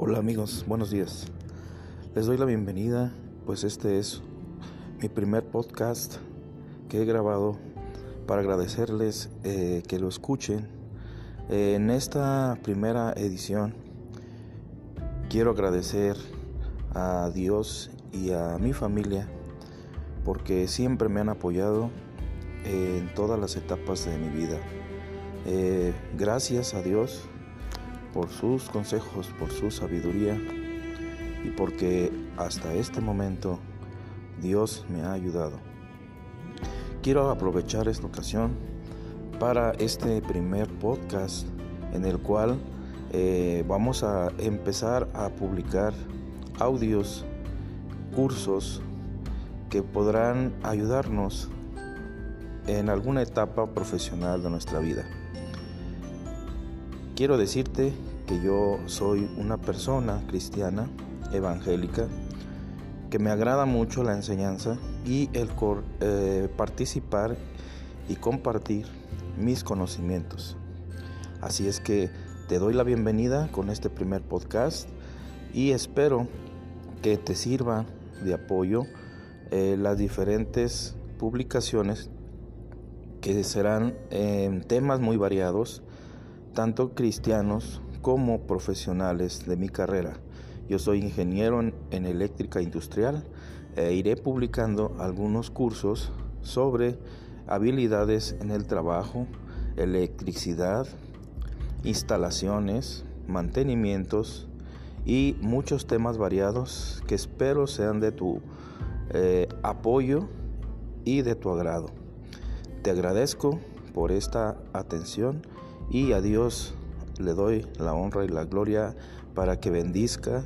Hola amigos, buenos días. Les doy la bienvenida, pues este es mi primer podcast que he grabado para agradecerles eh, que lo escuchen. en esta primera edición quiero agradecer a Dios y a mi familia porque siempre me han apoyado en todas las etapas de mi vida. Eh, gracias a Dios por sus consejos, por su sabiduría y porque hasta este momento Dios me ha ayudado. Quiero aprovechar esta ocasión para este primer podcast en el cual eh, vamos a empezar a publicar audios, cursos que podrán ayudarnos en alguna etapa profesional de nuestra vida. Quiero decirte que yo soy una persona cristiana, evangélica, que me agrada mucho la enseñanza y el eh, participar y compartir mis conocimientos. Así es que te doy la bienvenida con este primer podcast y espero que te sirva de apoyo eh, las diferentes publicaciones que serán en temas muy variados tanto cristianos como profesionales de mi carrera. Yo soy ingeniero en, eléctrica industrial e iré publicando algunos cursos sobre habilidades en el trabajo, electricidad, instalaciones, mantenimientos y muchos temas variados que espero sean de tu eh, apoyo y de tu agrado. Te agradezco por esta atención y a Dios le doy la honra y la gloria para que bendizca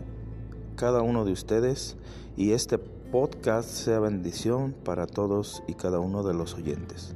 cada uno de ustedes y este podcast sea bendición para todos y cada uno de los oyentes.